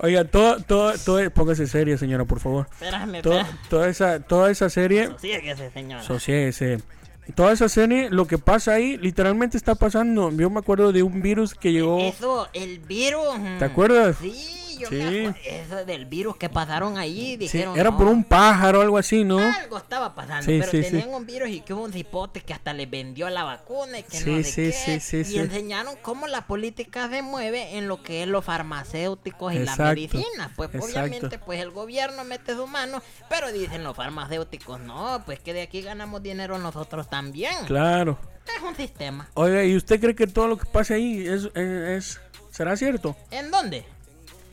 oiga, todo, todo, todo, póngase seria, señora, por favor. Espérame, espérame. toda, esa, toda esa serie... Sosíguese, señora. Sosiéguese. Toda esa serie, lo que pasa ahí, literalmente está pasando. Yo me acuerdo de un virus que llegó. Eso, el virus. ¿Te acuerdas? Sí, yo Sí. me. Eso del virus que pasaron ahí. Sí, Dijeron, era no, por un pájaro o algo así, ¿no? Algo estaba pasando, Sí, pero sí, sí. tenían un virus y que hubo un cipote que hasta le vendió la vacuna y que Sí, no sé sí, qué. sí, sí, y sí. enseñaron cómo la política se mueve en lo que es los farmacéuticos y la Exacto, medicina. Pues exacto. obviamente pues el gobierno mete su mano, pero dicen los farmacéuticos, no, pues que de aquí ganamos dinero nosotros también. Claro. Es un sistema. Oiga, ¿y usted cree que todo lo que pasa ahí es, es, es- será cierto? ¿En dónde?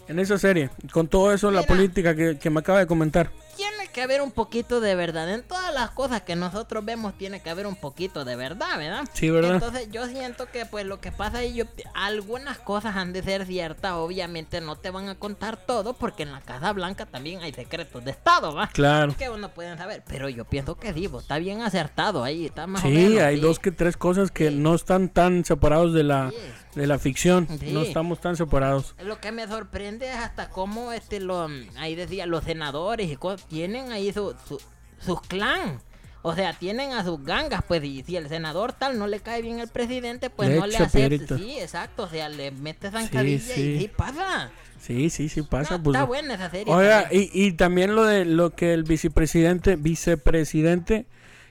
En esa serie, con todo eso, la Mira. política que, que me acaba de comentar. Tiene que haber un poquito de verdad. En todas las cosas que nosotros vemos tiene que haber un poquito de verdad, ¿verdad? Sí, ¿verdad? Entonces yo siento que pues lo que pasa ahí, yo, algunas cosas han de ser ciertas. Obviamente no te van a contar todo porque en la Casa Blanca también hay secretos de Estado, ¿va? Claro. Que uno pueden saber. Pero yo pienso que sí, vos, está bien acertado ahí. Está más o Sí, menos, hay sí. dos que tres cosas que no están tan separados de la, Sí. de la ficción. Sí. No estamos tan separados. Lo que me sorprende es hasta cómo este lo ahí decía los senadores y cosas tienen ahí su, su- sus clan. O sea, tienen a sus gangas, pues, y si el senador tal no le cae bien al presidente, pues Le no le acepta. Sí, exacto, o sea, le mete zancadilla sí. y sí pasa. Sí, sí, sí pasa. No, pues, está buena esa serie. Oiga, y, y también lo de lo que el vicepresidente, vicepresidente,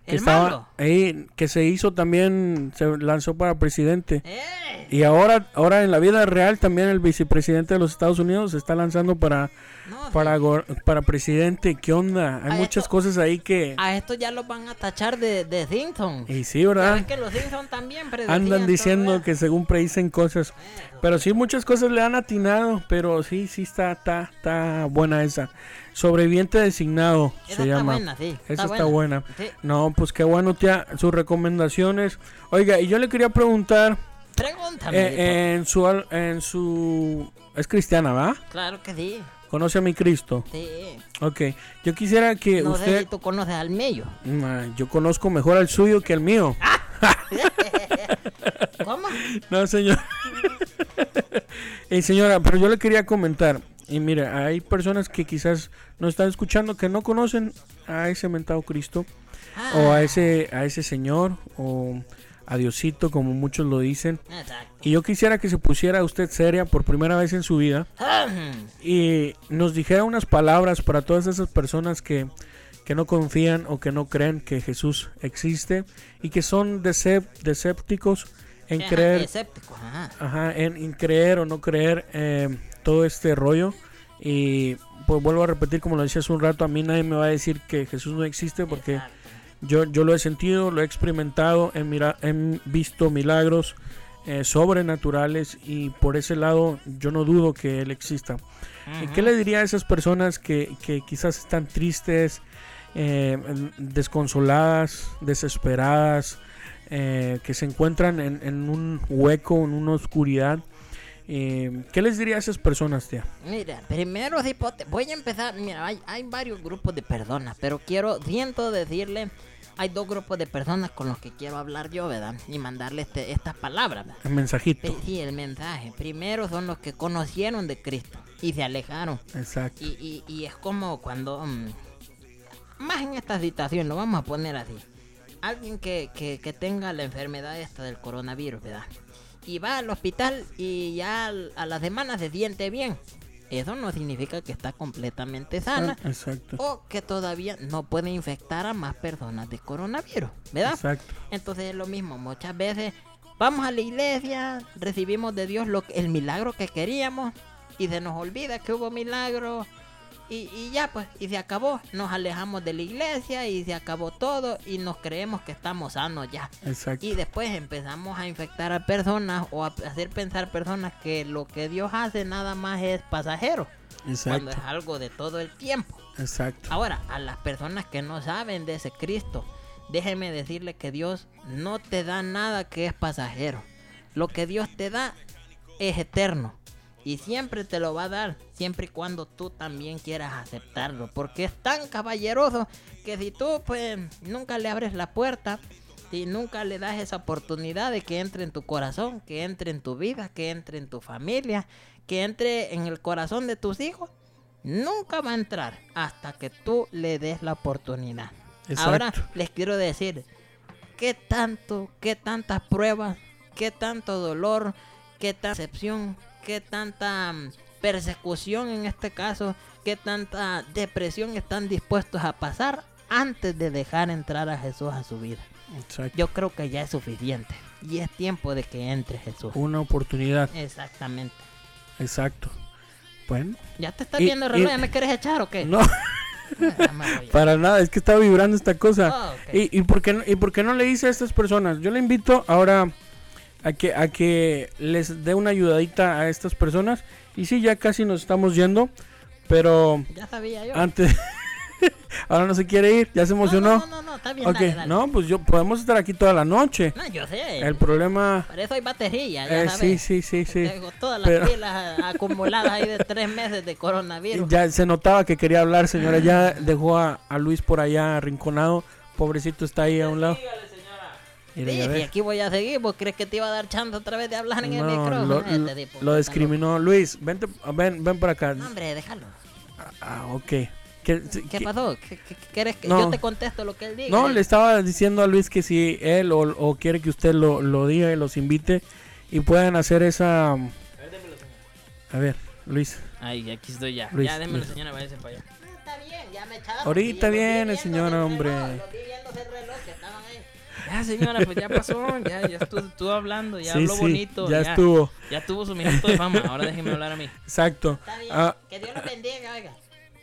que El estaba ahí, que se hizo también, se lanzó para presidente. ¡Eh! Y ahora, ahora en la vida real también el vicepresidente de los Estados Unidos se está lanzando para, No, para, para presidente. ¿Qué onda? Hay muchas esto- cosas ahí que... A esto ya los van a tachar de, de Simpsons. Y sí, ¿verdad? que los Simpsons también Andan diciendo que según predicen cosas. Pero sí, muchas cosas le han atinado. Pero sí, sí está, está, está buena esa. Sobreviviente designado Esa se está llama. buena, sí. Esa está buena. Sí. No, pues qué bueno, tía. Sus recomendaciones. Oiga, y yo le quería preguntar. Pregúntame. eh, en su. En su es cristiana, ¿va? Claro que sí. Conoce a mi Cristo. Sí. Ok. Yo quisiera que No sé usted. si tú conoces al medio. Mm, Yo conozco mejor al suyo que al mío. ¿Cómo? No, señor. Eh, señora, pero yo le quería comentar. Y mire, hay personas que quizás no están escuchando que no conocen a ese mentado Cristo o a ese a ese señor o a Diosito como muchos lo dicen. Exacto. Y yo quisiera que se pusiera usted seria por primera vez en su vida y nos dijera unas palabras para todas esas personas que, que no confían o que no creen que Jesús existe y que son decep- desépticos en Ajá, creer ajá. Ajá, en, en creer o no creer eh, todo este rollo Y pues vuelvo a repetir, como lo decía hace un rato, a mí nadie me va a decir que Jesús no existe porque Exacto. Yo, yo lo he sentido, lo he experimentado, he, mira, he visto milagros eh, sobrenaturales y por ese lado yo no dudo que Él exista. ¿Y Ujú. ¿Qué le diría a esas personas que, que quizás están tristes, eh, desconsoladas, desesperadas, eh, que se encuentran en, en un hueco, en una oscuridad? Eh, ¿Qué les diría a esas personas, tía? Mira, primero voy a empezar. Mira, hay, hay varios grupos de personas, pero quiero, siento decirle, hay dos grupos de personas con los que quiero hablar yo, ¿verdad? Y mandarle este, estas palabras. El mensajito. Pe- Sí, el mensaje. Primero son los que conocieron de Cristo y se alejaron. Exacto. Y, y, y es como cuando... mm, más en esta situación, lo vamos a poner así. Alguien que, que, que tenga la enfermedad esta del coronavirus, ¿verdad? Y va al hospital y ya a las semanas se siente bien. Eso no significa que está completamente sana. Ah, Exacto. O que todavía no puede infectar a más personas de coronavirus, ¿verdad? Exacto. Entonces es lo mismo, muchas veces vamos a la iglesia, recibimos de Dios lo, el milagro que queríamos y se nos olvida que hubo milagro y, y ya pues, y se acabó, nos alejamos de la iglesia y se acabó todo y nos creemos que estamos sanos ya. Exacto. Y después empezamos a infectar a personas o a hacer pensar personas que lo que Dios hace nada más es pasajero, cuando Exacto. es algo de todo el tiempo. Exacto. Ahora, a las personas que no saben de ese Cristo, déjeme decirle que Dios no te da nada que es pasajero. Lo que Dios te da es eterno. Y siempre te lo va a dar, siempre y cuando tú también quieras aceptarlo. Porque es tan caballeroso que si tú pues nunca le abres la puerta, si nunca le das esa oportunidad de que entre en tu corazón, que entre en tu vida, que entre en tu familia, que entre en el corazón de tus hijos, nunca va a entrar hasta que tú le des la oportunidad. Exacto. Ahora les quiero decir, ¿qué tanto, qué tantas pruebas, qué tanto dolor, qué tanta decepción, qué tanta mm, persecución en este caso, qué tanta depresión están dispuestos a pasar antes de dejar entrar a Jesús a su vida? Exacto. Yo creo que ya es suficiente y es tiempo de que entre Jesús. Una oportunidad. Exactamente. Exacto. Bueno. ¿Ya te estás Y- viendo el reloj? y- ¿Ya me quieres echar o qué? No, para nada. Es que está vibrando esta cosa. Ok. ¿Y, y, por qué, no- ¿Y por qué no le dice a estas personas? Yo le invito ahora a que, a que les dé una ayudadita a estas personas. Y sí, ya casi nos estamos yendo. Pero Ya sabía yo. antes... ahora no se quiere ir. Ya se emocionó. No, no, no, no, está bien. ok, dale, dale. no, pues yo podemos estar aquí toda la noche. No, yo sé. El problema... Para eso hay batería, ya eh, sabes. sí, sí, sí, sí. Tengo todas las Pero- pilas acumuladas ahí de tres meses de coronavirus. Ya se notaba que quería hablar, señora. Ya dejó a, a Luis por allá arrinconado. Pobrecito está ahí a un lado. Mira, Sí, ves. aquí voy a seguir. ¿Vos crees que te iba a dar chance otra vez de hablar en el No, micrófono? lo, Este tipo, lo discriminó. Luis, vente, ven, ven para acá. No, hombre, déjalo. Ah, ok. ¿Qué- ¿Qué qué- pasó? ¿Qué, quieres que No. yo te contesto lo que él diga? No, le estaba diciendo a Luis que si él o, o quiere que usted lo, lo diga y los invite y puedan hacer esa... A ver, Luis. Ay, aquí estoy ya. Luis, ya, démelo, Luis. señora, váyase para allá. Está bien, ya me echaron. Ahorita Y viene, señora, el hombre. Ya, señora, pues ya pasó. Ya, ya estuvo, estuvo hablando, ya sí, habló sí, bonito. ya, estuvo. Ya tuvo su minuto de fama. Ahora déjeme hablar a mí. Exacto. Está bien. Ah, que Dios los bendiga, oiga.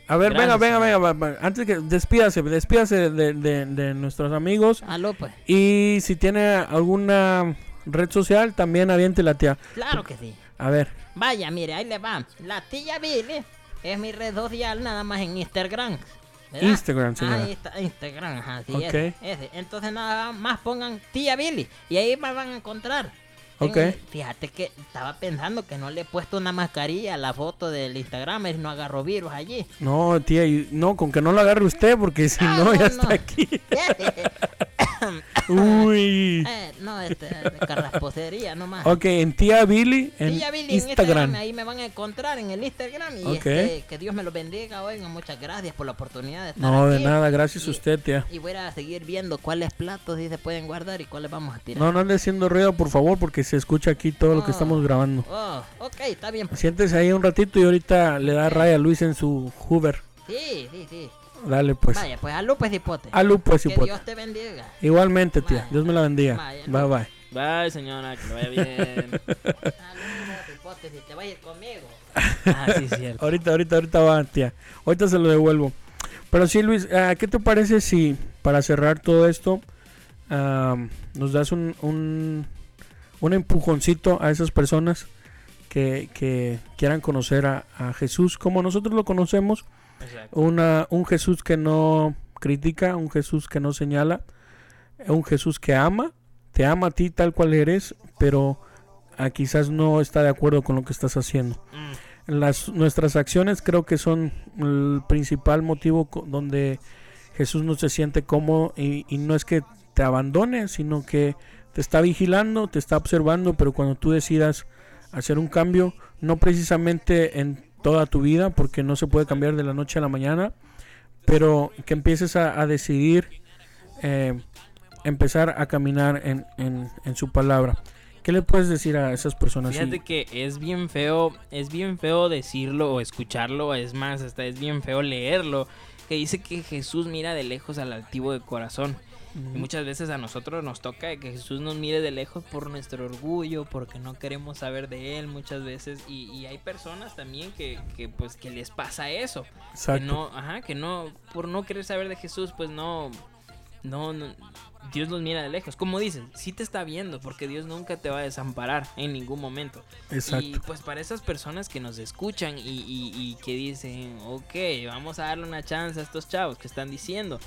a ver, Gracias, venga, venga, señor. venga, va- va. Antes que despídase, despídase de, de- de nuestros amigos. Aló, pues. Y si tiene alguna red social, también aviente la tía. Claro que sí. A ver, Vaya, mire, ahí le va. La tía Billy es mi red social nada más en Instagram. ¿Verdad? Instagram, señora. Ahí está, Instagram, ajá, sí, Ok. ese. Entonces nada más pongan tía Billy y ahí me van a encontrar. En- Ok. fíjate que estaba pensando que no le he puesto una mascarilla a la foto del Instagram, y no agarro virus allí. no, tía, y- no, con que no lo agarre usted, porque si Ah, no, no, ya no. está aquí. Uy. Eh, no, este, carrasposería nomás. Ok, en tía Billy, en Tía Billy en Instagram. ahí me van a encontrar en el Instagram y Ok. este, que Dios me los bendiga, oigan, muchas gracias por la oportunidad de estar No, de aquí. nada, gracias a Y- usted, tía. Y voy a seguir viendo cuáles platos sí se pueden guardar y cuáles vamos a tirar. No, no ande haciendo ruido, por favor, porque se escucha aquí todo lo que Oh. estamos grabando. Oh, ok, está bien. Siéntese ahí un ratito y ahorita le da raya a Luis en su Hoover. Sí, sí, sí. Dale, pues. Vaya, pues a Lupe Cipote. A Lu, pues, que hipote. Dios te bendiga. Igualmente, tía. Vaya. Dios me la bendiga. Vaya, Bye, bye. Bye, señora, que le vaya bien. A Lupe Cipote. cerote si te vas a ir conmigo. Ah, sí, cierto. Ahorita, ahorita, ahorita va, tía. Ahorita se lo devuelvo. Pero sí, Luis, ah, ¿qué te parece si para cerrar todo esto ah, nos das un, un, un empujoncito a esas personas que, que quieran conocer a, a Jesús como nosotros lo conocemos? Exacto. Una, un Jesús que no critica, un Jesús que no señala, un Jesús que ama, te ama a ti tal cual eres, pero ah, quizás no está de acuerdo con lo que estás haciendo. Mm, Las, nuestras acciones creo que son el principal motivo donde Jesús no se siente cómodo y, y no es que te abandone, sino que te está vigilando, te está observando, pero cuando tú decidas hacer un cambio, no precisamente en toda tu vida, porque no se puede cambiar de la noche a la mañana, pero que empieces a, decidir eh, empezar a caminar en, en- su palabra. ¿Qué le puedes decir a esas personas? Fíjate que es bien feo, es bien feo decirlo o escucharlo, es más, hasta es bien feo leerlo, que dice que Jesús mira de lejos al altivo de corazón. Y muchas veces a nosotros nos toca que Jesús nos mire de lejos por nuestro orgullo, porque no queremos saber de Él muchas veces. Y, y hay personas también que, que, pues que les pasa eso. Que no, ajá, que no, por no querer saber de Jesús, pues no, no, no, Dios los mira de lejos. Como dicen, sí te está viendo, porque Dios nunca te va a desamparar en ningún momento. Exacto. Y pues para esas personas que nos escuchan y, y- y que dicen, ok, vamos a darle una chance a estos chavos que están diciendo,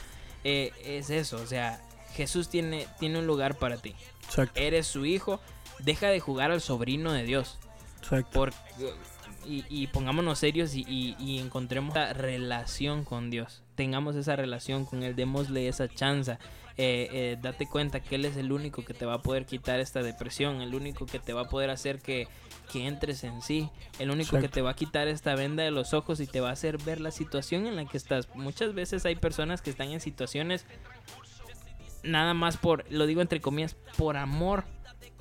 eh, es eso, o sea, Jesús tiene, tiene un lugar para ti. Exacto. Eres su hijo, deja de jugar al sobrino de Dios. Exacto. Por, y, y pongámonos serios y, y- y encontremos esa relación con Dios. Tengamos esa relación con Él, démosle esa chance. Eh, eh, date cuenta que Él es el único que te va a poder quitar esta depresión, el único que te va a poder hacer que, que entres en sí, el único que te va a quitar esta venda de los ojos y te va a hacer ver la situación en la que estás. Muchas veces hay personas que están en situaciones nada más por, lo digo entre comillas, por amor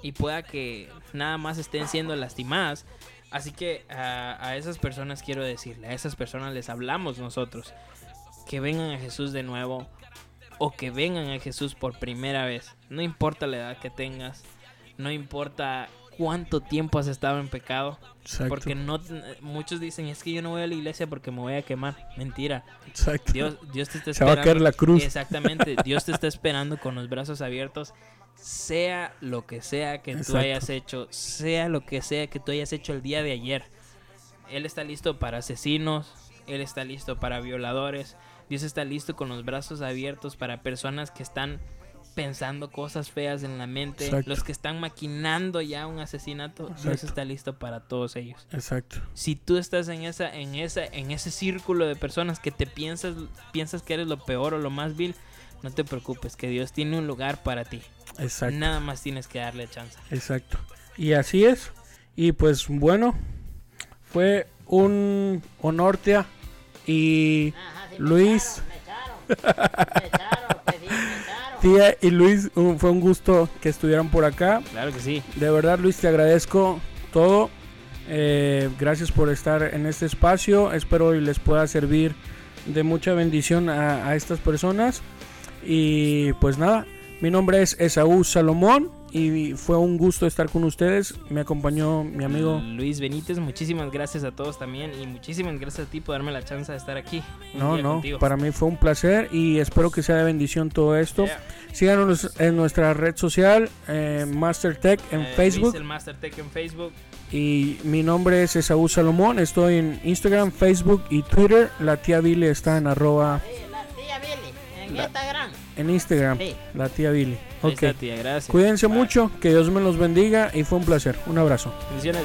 y pueda que nada más estén siendo lastimadas. Así que a, a esas personas quiero decirle, a esas personas les hablamos nosotros, que vengan a Jesús de nuevo o que vengan a Jesús por primera vez. No importa la edad que tengas, no importa cuánto tiempo has estado en pecado, Exacto. porque no muchos dicen es que yo no voy a la iglesia porque me voy a quemar. Mentira. Exacto. Dios, Dios te está Se va a esperando. caer la cruz. Exactamente. Dios te está esperando con los brazos abiertos. Sea lo que sea que tú hayas hecho, sea lo que sea que tú hayas hecho el día de ayer. Él está listo para asesinos, Él está listo para violadores, Dios está listo con los brazos abiertos para personas que están pensando cosas feas en la mente, Exacto. los que están maquinando ya un asesinato, Dios está listo para todos ellos Exacto. si tú estás en esa en esa en ese círculo de personas que te piensas piensas que eres lo peor o lo más vil no te preocupes que Dios tiene un lugar para ti Exacto. nada más tienes que darle chance Exacto. Y así es. Y pues bueno, fue un honor, tía. Y Ajá, Luis. Tía y Luis, un- fue un gusto que estuvieran por acá. claro que sí De verdad, Luis, te agradezco todo. Eh, gracias por estar en este espacio. Espero y les pueda servir de mucha bendición a, a estas personas. Y pues nada, mi nombre es Esaú Salomón y fue un gusto estar con ustedes. Me acompañó mi amigo. Luis Benítez muchísimas gracias a todos también y muchísimas gracias a ti por darme la chance de estar aquí No, no, contigo. para mí fue un placer y espero que sea de bendición todo esto. Yeah. Síganos en nuestra red social, eh, MasterTech en Eh, Facebook. Luis el Master Tech en Facebook Y mi nombre es Esaú Salomón. Estoy en Instagram, Facebook y Twitter. La tía Billy está en arroba Sí, la tía Billy, en La- Instagram. En Instagram. Sí. La tía Billy. Ok. está, tía, gracias Cuídense Bye. mucho. Que Dios me los bendiga. Y fue un placer. Un abrazo. bendiciones